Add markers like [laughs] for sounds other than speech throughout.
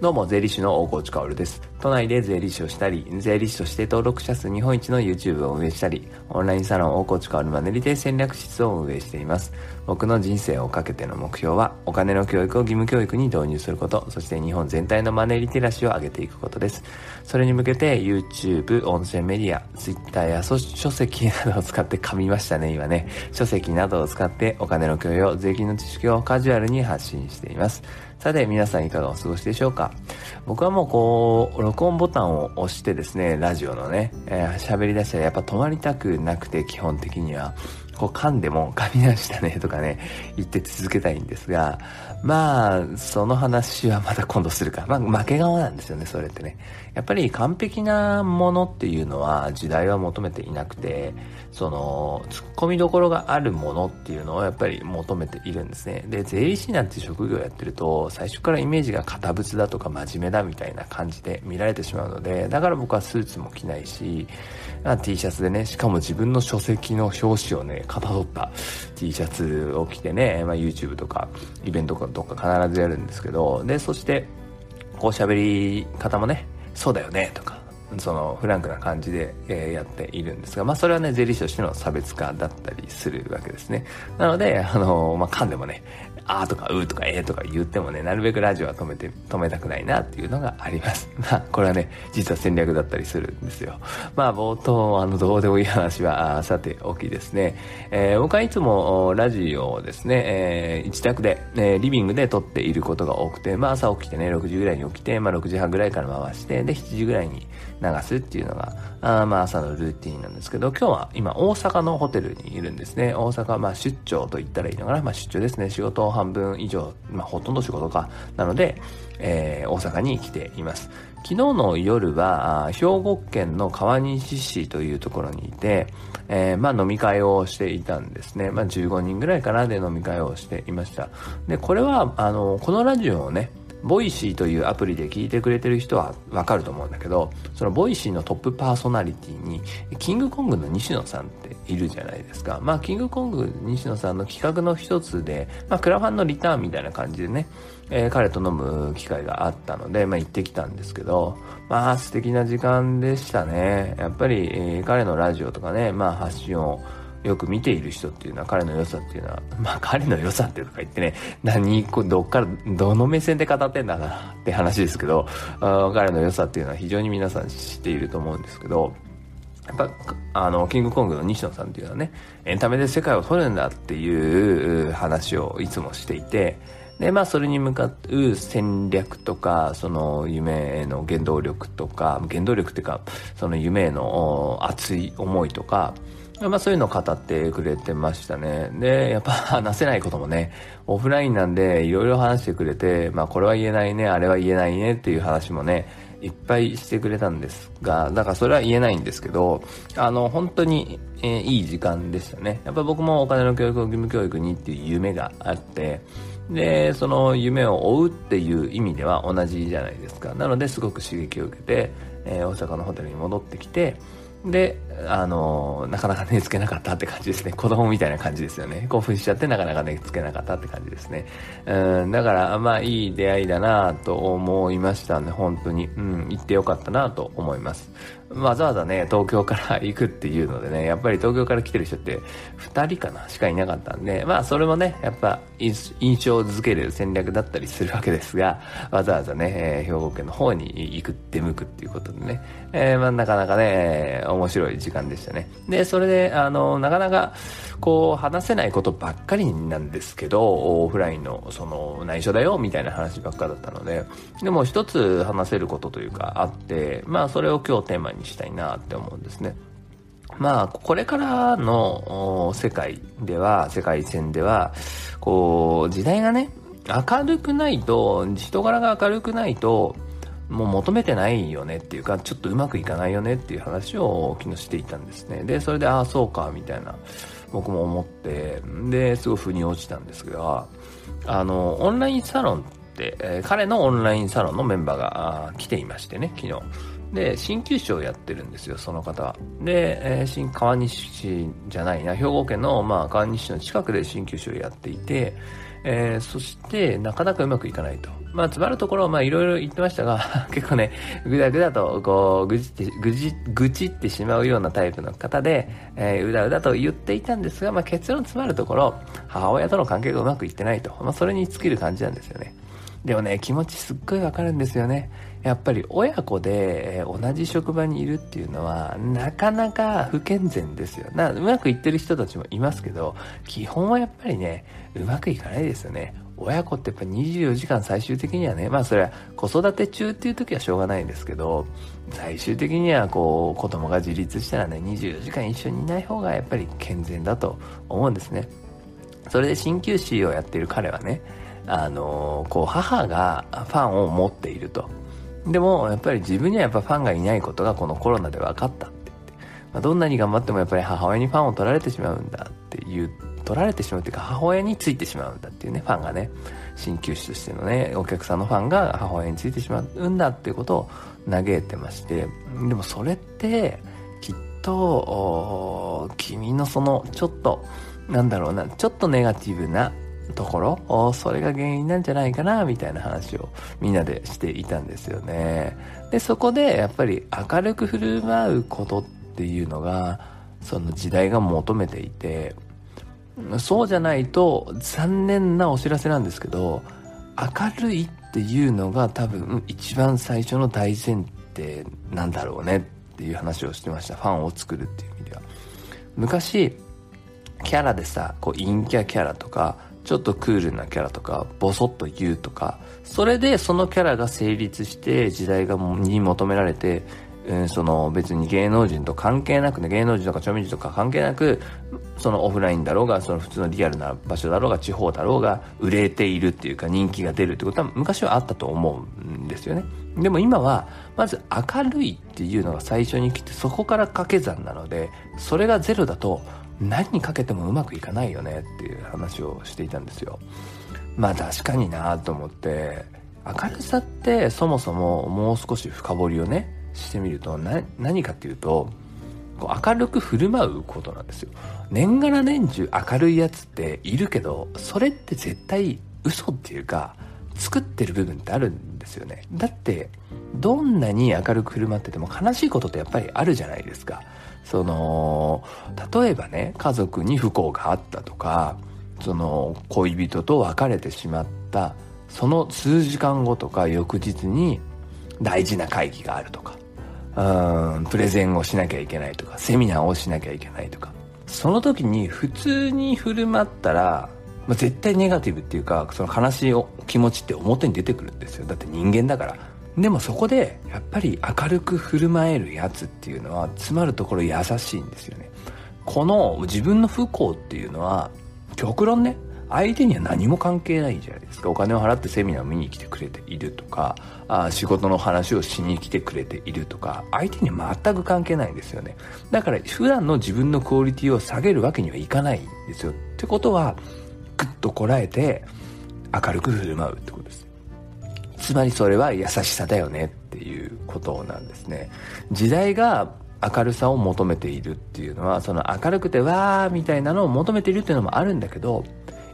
どうも、税理士の大河内薫です。都内で税理士をしたり、税理士として登録者数日本一の YouTube を運営したり、オンラインサロン大河内薫マネリテ戦略室を運営しています。僕の人生をかけての目標は、お金の教育を義務教育に導入すること、そして日本全体のマネリテラシーを上げていくことです。それに向けて YouTube、音声メディア、Twitter や書籍などを使って噛みましたね、今ね。書籍などを使ってお金の教養、税金の知識をカジュアルに発信しています。さて、皆さんいかがお過ごしでしょうか？僕はもうこう、録音ボタンを押してですね、ラジオのね、えー、喋り出したらやっぱ止まりたくなくて、基本的には。こう噛んでも噛みましたねとかね、言って続けたいんですが、まあ、その話はまた今度するか。まあ、負け顔なんですよね、それってね。やっぱり完璧なものっていうのは時代は求めていなくて、その、突っ込みどころがあるものっていうのをやっぱり求めているんですね。で、税理士なんて職業やってると、最初からイメージが堅物だとか真面目だみたいな感じで見られてしまうので、だから僕はスーツも着ないし、T シャツでね、しかも自分の書籍の表紙をね、かたどった T シャツを着てね、まあ、YouTube とかイベントとか必ずやるんですけど、で、そして、こう喋り方もね、そうだよね、とか、そのフランクな感じで、え、やっているんですが、まあそれはね、税理士としての差別化だったりするわけですね。なので、あの、まあ噛んでもね、あーとかうーとかえーとか言ってもね、なるべくラジオは止めて、止めたくないなっていうのがあります。[laughs] まあ、これはね、実は戦略だったりするんですよ。まあ、冒頭、あの、どうでもいい話は、さておきですね。えー、僕はいつもラジオをですね、えー、自宅で、えー、リビングで撮っていることが多くて、まあ朝起きてね、6時ぐらいに起きて、まあ6時半ぐらいから回して、で、7時ぐらいに流すっていうのが、あまあ朝のルーティンなんですけど、今日は今大阪のホテルにいるんですね。大阪、まあ出張と言ったらいいのかな。まあ出張ですね。仕事半分以上、まあほとんど仕事か。なので、えー、大阪に来ています。昨日の夜は、兵庫県の川西市というところにいて、えー、まあ飲み会をしていたんですね。まあ15人ぐらいかなで飲み会をしていました。で、これは、あの、このラジオをね、ボイシーというアプリで聞いてくれてる人はわかると思うんだけど、そのボイシーのトップパーソナリティに、キングコングの西野さんっているじゃないですか。まあ、キングコング西野さんの企画の一つで、まあ、クラファンのリターンみたいな感じでね、えー、彼と飲む機会があったので、まあ、行ってきたんですけど、まあ、素敵な時間でしたね。やっぱり、えー、彼のラジオとかね、まあ、発信を、よく見ている人っていうのは彼の良さっていうのは、まあ彼の良さっていうか言ってね、何、どっから、どの目線で語ってんだなって話ですけど、彼の良さっていうのは非常に皆さん知っていると思うんですけど、やっぱ、あの、キングコングの西野さんっていうのはね、エンタメで世界を取るんだっていう話をいつもしていて、で、まあ、それに向かう戦略とか、その夢への原動力とか、原動力っていうか、その夢への熱い思いとか、まあそういうのを語ってくれてましたね。で、やっぱ [laughs] 話せないこともね、オフラインなんでいろいろ話してくれて、まあこれは言えないね、あれは言えないねっていう話もね、いっぱいしてくれたんですが、だからそれは言えないんですけど、あの、本当に、えー、いい時間でしたね。やっぱ僕もお金の教育を義務教育にっていう夢があって、で、その夢を追うっていう意味では同じじゃないですか。なのですごく刺激を受けて、えー、大阪のホテルに戻ってきて、で、あの、なかなか寝つけなかったって感じですね。子供みたいな感じですよね。興奮しちゃってなかなか寝つけなかったって感じですね。うん、だから、まあ、いい出会いだなと思いましたんで、本当に、うん、行ってよかったなと思います。わざわざね、東京から行くっていうのでね、やっぱり東京から来てる人って2人かなしかいなかったんで、まあそれもね、やっぱ印象づける戦略だったりするわけですが、わざわざね、えー、兵庫県の方に行く、出向くっていうことでね、えー、まあなかなかね、面白い時間でしたね。で、それで、あの、なかなか、こう、話せないことばっかりなんですけど、オフラインの、その、内緒だよ、みたいな話ばっかだったので、でも一つ話せることというかあって、まあそれを今日テーマににしたいなって思うんですね。まあ、これからの世界では、世界線では、こう、時代がね、明るくないと、人柄が明るくないと、もう求めてないよねっていうか、ちょっとうまくいかないよねっていう話を昨日していたんですね。で、それで、ああ、そうか、みたいな、僕も思って、で、すごい腑に落ちたんですが、あの、オンラインサロンって、えー、彼のオンラインサロンのメンバーが来ていましてね、昨日。で、鍼灸師をやってるんですよ、その方。で、えー、新川西市じゃないな、兵庫県の、まあ、川西市の近くで鍼灸師をやっていて、えー、そして、なかなかうまくいかないと。まあ、つまるところ、まあ、いろいろ言ってましたが、[laughs] 結構ね、ぐだぐだと、こう、ぐじって、ぐじ、ぐちってしまうようなタイプの方で、えー、うだうだと言っていたんですが、まあ、結論つまるところ、母親との関係がうまくいってないと。まあ、それに尽きる感じなんですよね。でもね、気持ちすっごいわかるんですよね。やっぱり親子で同じ職場にいるっていうのはなかなか不健全ですよ。なうまくいってる人たちもいますけど、基本はやっぱりね、うまくいかないですよね。親子ってやっぱ24時間最終的にはね、まあそれは子育て中っていう時はしょうがないんですけど、最終的にはこう子供が自立したらね、24時間一緒にいない方がやっぱり健全だと思うんですね。それで鍼灸師をやっている彼はね、あのこう母がファンを持っていると。でもやっぱり自分にはやっぱファンがいないことがこのコロナで分かったって言って、まあ、どんなに頑張ってもやっぱり母親にファンを取られてしまうんだっていう取られてしまうっていうか母親についてしまうんだっていうねファンがね。鍼灸師としてのねお客さんのファンが母親についてしまうんだっていうことを嘆いてまして。でもそれってきっと君のそのちょっとなんだろうなちょっとネガティブなところそれが原因なんじゃないかなみたいな話をみんなでしていたんですよね。でそこでやっぱり明るく振る舞うことっていうのがその時代が求めていてそうじゃないと残念なお知らせなんですけど明るいっていうのが多分一番最初の大前提なんだろうねっていう話をしてました。ファンを作るっていう意味では。昔キャラでさこう陰キャキャラとかちょっとクールなキャラとか、ボソッと言うとか、それでそのキャラが成立して時代がに求められて、うん、その別に芸能人と関係なくね、芸能人とか著名人とか関係なく、そのオフラインだろうが、その普通のリアルな場所だろうが、地方だろうが、売れているっていうか人気が出るってことは昔はあったと思うんですよね。でも今は、まず明るいっていうのが最初に来て、そこから掛け算なので、それがゼロだと、何にかけてもうまくいかないよねっていう話をしていたんですよ。まあ確かになと思って。明るさってそもそももう少し深掘りをねしてみると何かっていうとこう明るく振る舞うことなんですよ。年がら年中明るいやつっているけどそれって絶対嘘っていうか作ってる部分ってあるんですよね。だってどんなに明るく振る舞ってても悲しいことってやっぱりあるじゃないですか。その例えばね家族に不幸があったとかその恋人と別れてしまったその数時間後とか翌日に大事な会議があるとかうんプレゼンをしなきゃいけないとかセミナーをしなきゃいけないとかその時に普通に振る舞ったら、まあ、絶対ネガティブっていうかその悲しい気持ちって表に出てくるんですよ。だって人間だから。でもそこでやっぱり明るく振る舞えるやつっていうのはつまるところ優しいんですよね。この自分の不幸っていうのは極論ね相手には何も関係ないじゃないですか。お金を払ってセミナーを見に来てくれているとかあ仕事の話をしに来てくれているとか相手に全く関係ないんですよね。だから普段の自分のクオリティを下げるわけにはいかないんですよ。ってことはぐっとこらえて明るく振る舞うってことです。つまりそれは優しさだよねっていうことなんですね。時代が明るさを求めているっていうのはその明るくてわーみたいなのを求めているっていうのもあるんだけど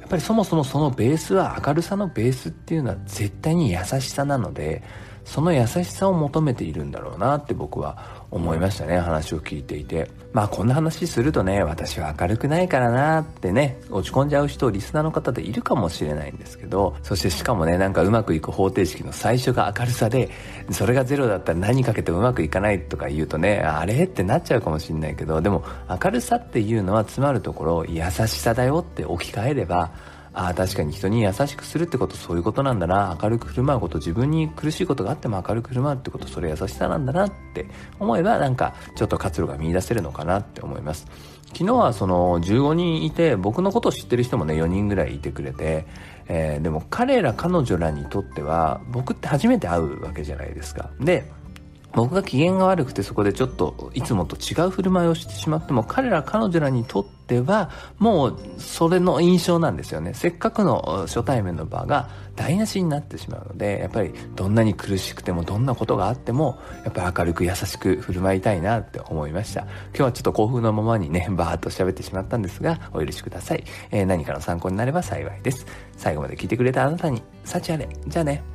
やっぱりそもそもそのベースは明るさのベースっていうのは絶対に優しさなのでその優しさを求めているんだろうなって僕は思いましたね。話を聞いていて。まあこんな話するとね私は明るくないからなってね落ち込んじゃう人リスナーの方でいるかもしれないんですけどそしてしかもねなんかうまくいく方程式の最初が明るさでそれがゼロだったら何かけてもうまくいかないとか言うとねあれ？ってなっちゃうかもしれないけどでも明るさっていうのはつまるところ優しさだよって置き換えればああ確かに人に優しくするってことそういうことなんだな。明るく振る舞うこと自分に苦しいことがあっても明るく振る舞うってことそれ優しさなんだなって思えばなんかちょっと活路が見出せるのかなって思います。昨日はその15人いて僕のことを知ってる人もね4人ぐらいいてくれて、えー、でも彼ら彼女らにとっては僕って初めて会うわけじゃないですか。で僕が機嫌が悪くてそこでちょっといつもと違う振る舞いをしてしまっても彼ら彼女らにとってはもうそれの印象なんですよね。せっかくの初対面の場が台無しになってしまうのでやっぱりどんなに苦しくてもどんなことがあってもやっぱり明るく優しく振る舞いたいなって思いました。今日はちょっと興奮のままにねバーッと喋ってしまったんですがお許しください、えー、何かの参考になれば幸いです。最後まで聞いてくれたあなたに幸あれ。じゃあね。